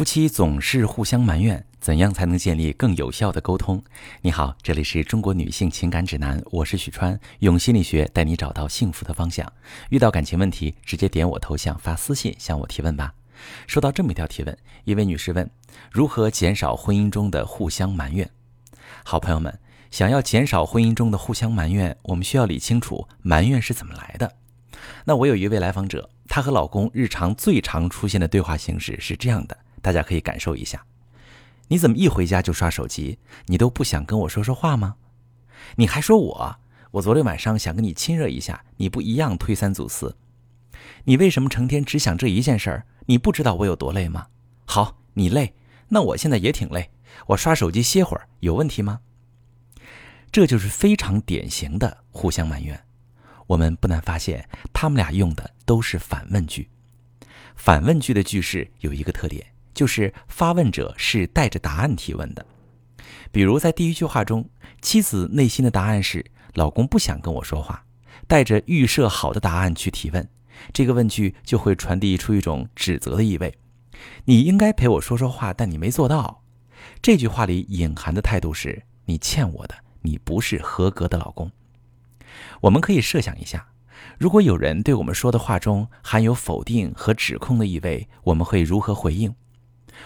夫妻总是互相埋怨，怎样才能建立更有效的沟通？你好，这里是中国女性情感指南，我是许川，用心理学带你找到幸福的方向。遇到感情问题，直接点我头像发私信向我提问吧。收到这么一条提问，一位女士问：如何减少婚姻中的互相埋怨？好朋友们，想要减少婚姻中的互相埋怨，我们需要理清楚埋怨是怎么来的。那我有一位来访者，她和老公日常最常出现的对话形式是这样的。大家可以感受一下，你怎么一回家就刷手机？你都不想跟我说说话吗？你还说我？我昨天晚上想跟你亲热一下，你不一样推三阻四。你为什么成天只想这一件事儿？你不知道我有多累吗？好，你累，那我现在也挺累，我刷手机歇会儿，有问题吗？这就是非常典型的互相埋怨。我们不难发现，他们俩用的都是反问句。反问句的句式有一个特点。就是发问者是带着答案提问的，比如在第一句话中，妻子内心的答案是“老公不想跟我说话”，带着预设好的答案去提问，这个问句就会传递出一种指责的意味。你应该陪我说说话，但你没做到。这句话里隐含的态度是你欠我的，你不是合格的老公。我们可以设想一下，如果有人对我们说的话中含有否定和指控的意味，我们会如何回应？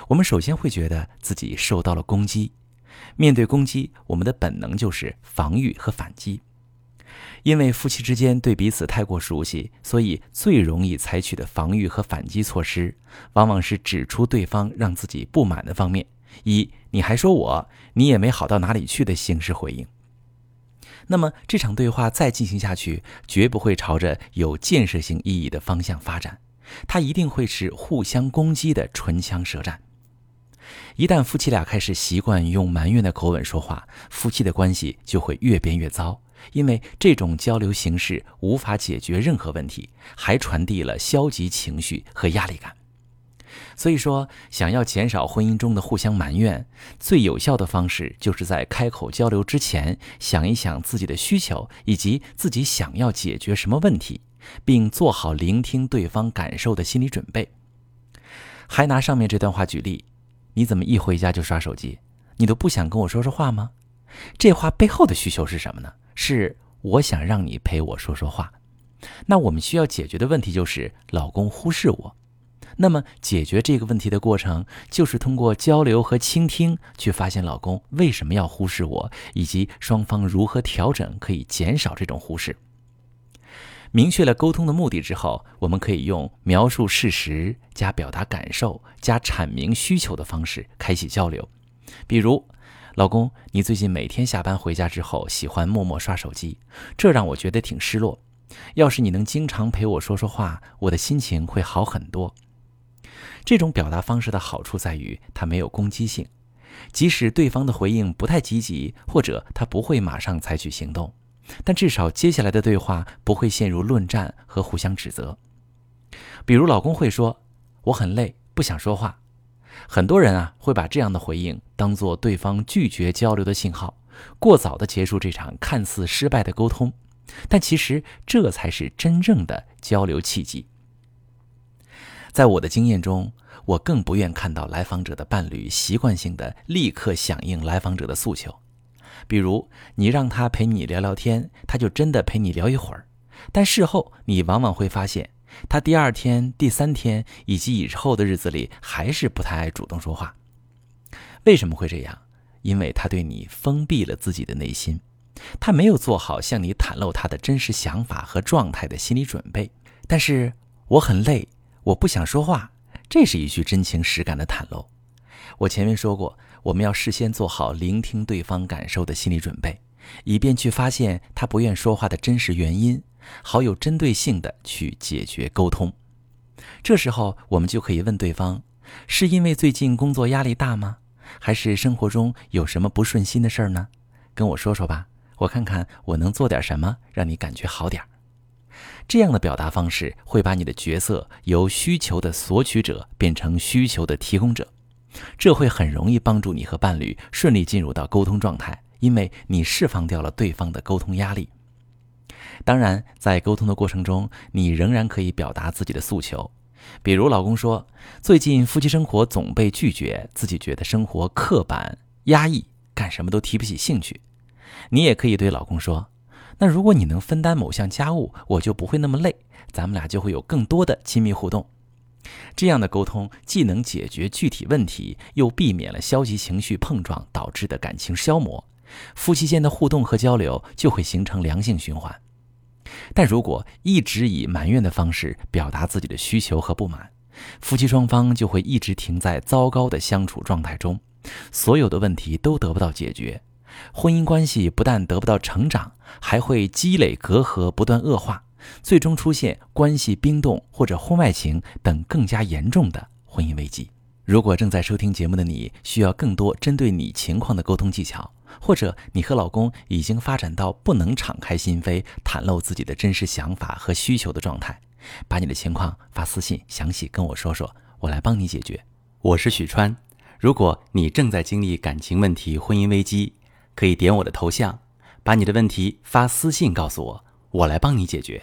我们首先会觉得自己受到了攻击，面对攻击，我们的本能就是防御和反击。因为夫妻之间对彼此太过熟悉，所以最容易采取的防御和反击措施，往往是指出对方让自己不满的方面，以“你还说我，你也没好到哪里去”的形式回应。那么这场对话再进行下去，绝不会朝着有建设性意义的方向发展。他一定会是互相攻击的唇枪舌战。一旦夫妻俩开始习惯用埋怨的口吻说话，夫妻的关系就会越变越糟，因为这种交流形式无法解决任何问题，还传递了消极情绪和压力感。所以说，想要减少婚姻中的互相埋怨，最有效的方式就是在开口交流之前，想一想自己的需求以及自己想要解决什么问题。并做好聆听对方感受的心理准备。还拿上面这段话举例，你怎么一回家就刷手机？你都不想跟我说说话吗？这话背后的需求是什么呢？是我想让你陪我说说话。那我们需要解决的问题就是老公忽视我。那么解决这个问题的过程，就是通过交流和倾听，去发现老公为什么要忽视我，以及双方如何调整可以减少这种忽视。明确了沟通的目的之后，我们可以用描述事实加表达感受加阐明需求的方式开启交流。比如，老公，你最近每天下班回家之后喜欢默默刷手机，这让我觉得挺失落。要是你能经常陪我说说话，我的心情会好很多。这种表达方式的好处在于，它没有攻击性，即使对方的回应不太积极，或者他不会马上采取行动。但至少接下来的对话不会陷入论战和互相指责。比如，老公会说：“我很累，不想说话。”很多人啊会把这样的回应当做对方拒绝交流的信号，过早的结束这场看似失败的沟通。但其实这才是真正的交流契机。在我的经验中，我更不愿看到来访者的伴侣习惯性的立刻响应来访者的诉求。比如，你让他陪你聊聊天，他就真的陪你聊一会儿。但事后，你往往会发现，他第二天、第三天以及以后的日子里，还是不太爱主动说话。为什么会这样？因为他对你封闭了自己的内心，他没有做好向你袒露他的真实想法和状态的心理准备。但是，我很累，我不想说话，这是一句真情实感的袒露。我前面说过。我们要事先做好聆听对方感受的心理准备，以便去发现他不愿说话的真实原因，好有针对性的去解决沟通。这时候，我们就可以问对方：是因为最近工作压力大吗？还是生活中有什么不顺心的事儿呢？跟我说说吧，我看看我能做点什么让你感觉好点儿。这样的表达方式会把你的角色由需求的索取者变成需求的提供者。这会很容易帮助你和伴侣顺利进入到沟通状态，因为你释放掉了对方的沟通压力。当然，在沟通的过程中，你仍然可以表达自己的诉求，比如老公说最近夫妻生活总被拒绝，自己觉得生活刻板压抑，干什么都提不起兴趣。你也可以对老公说：“那如果你能分担某项家务，我就不会那么累，咱们俩就会有更多的亲密互动。”这样的沟通既能解决具体问题，又避免了消极情绪碰撞导致的感情消磨，夫妻间的互动和交流就会形成良性循环。但如果一直以埋怨的方式表达自己的需求和不满，夫妻双方就会一直停在糟糕的相处状态中，所有的问题都得不到解决，婚姻关系不但得不到成长，还会积累隔阂，不断恶化。最终出现关系冰冻或者婚外情等更加严重的婚姻危机。如果正在收听节目的你需要更多针对你情况的沟通技巧，或者你和老公已经发展到不能敞开心扉、袒露自己的真实想法和需求的状态，把你的情况发私信详细跟我说说，我来帮你解决。我是许川。如果你正在经历感情问题、婚姻危机，可以点我的头像，把你的问题发私信告诉我，我来帮你解决。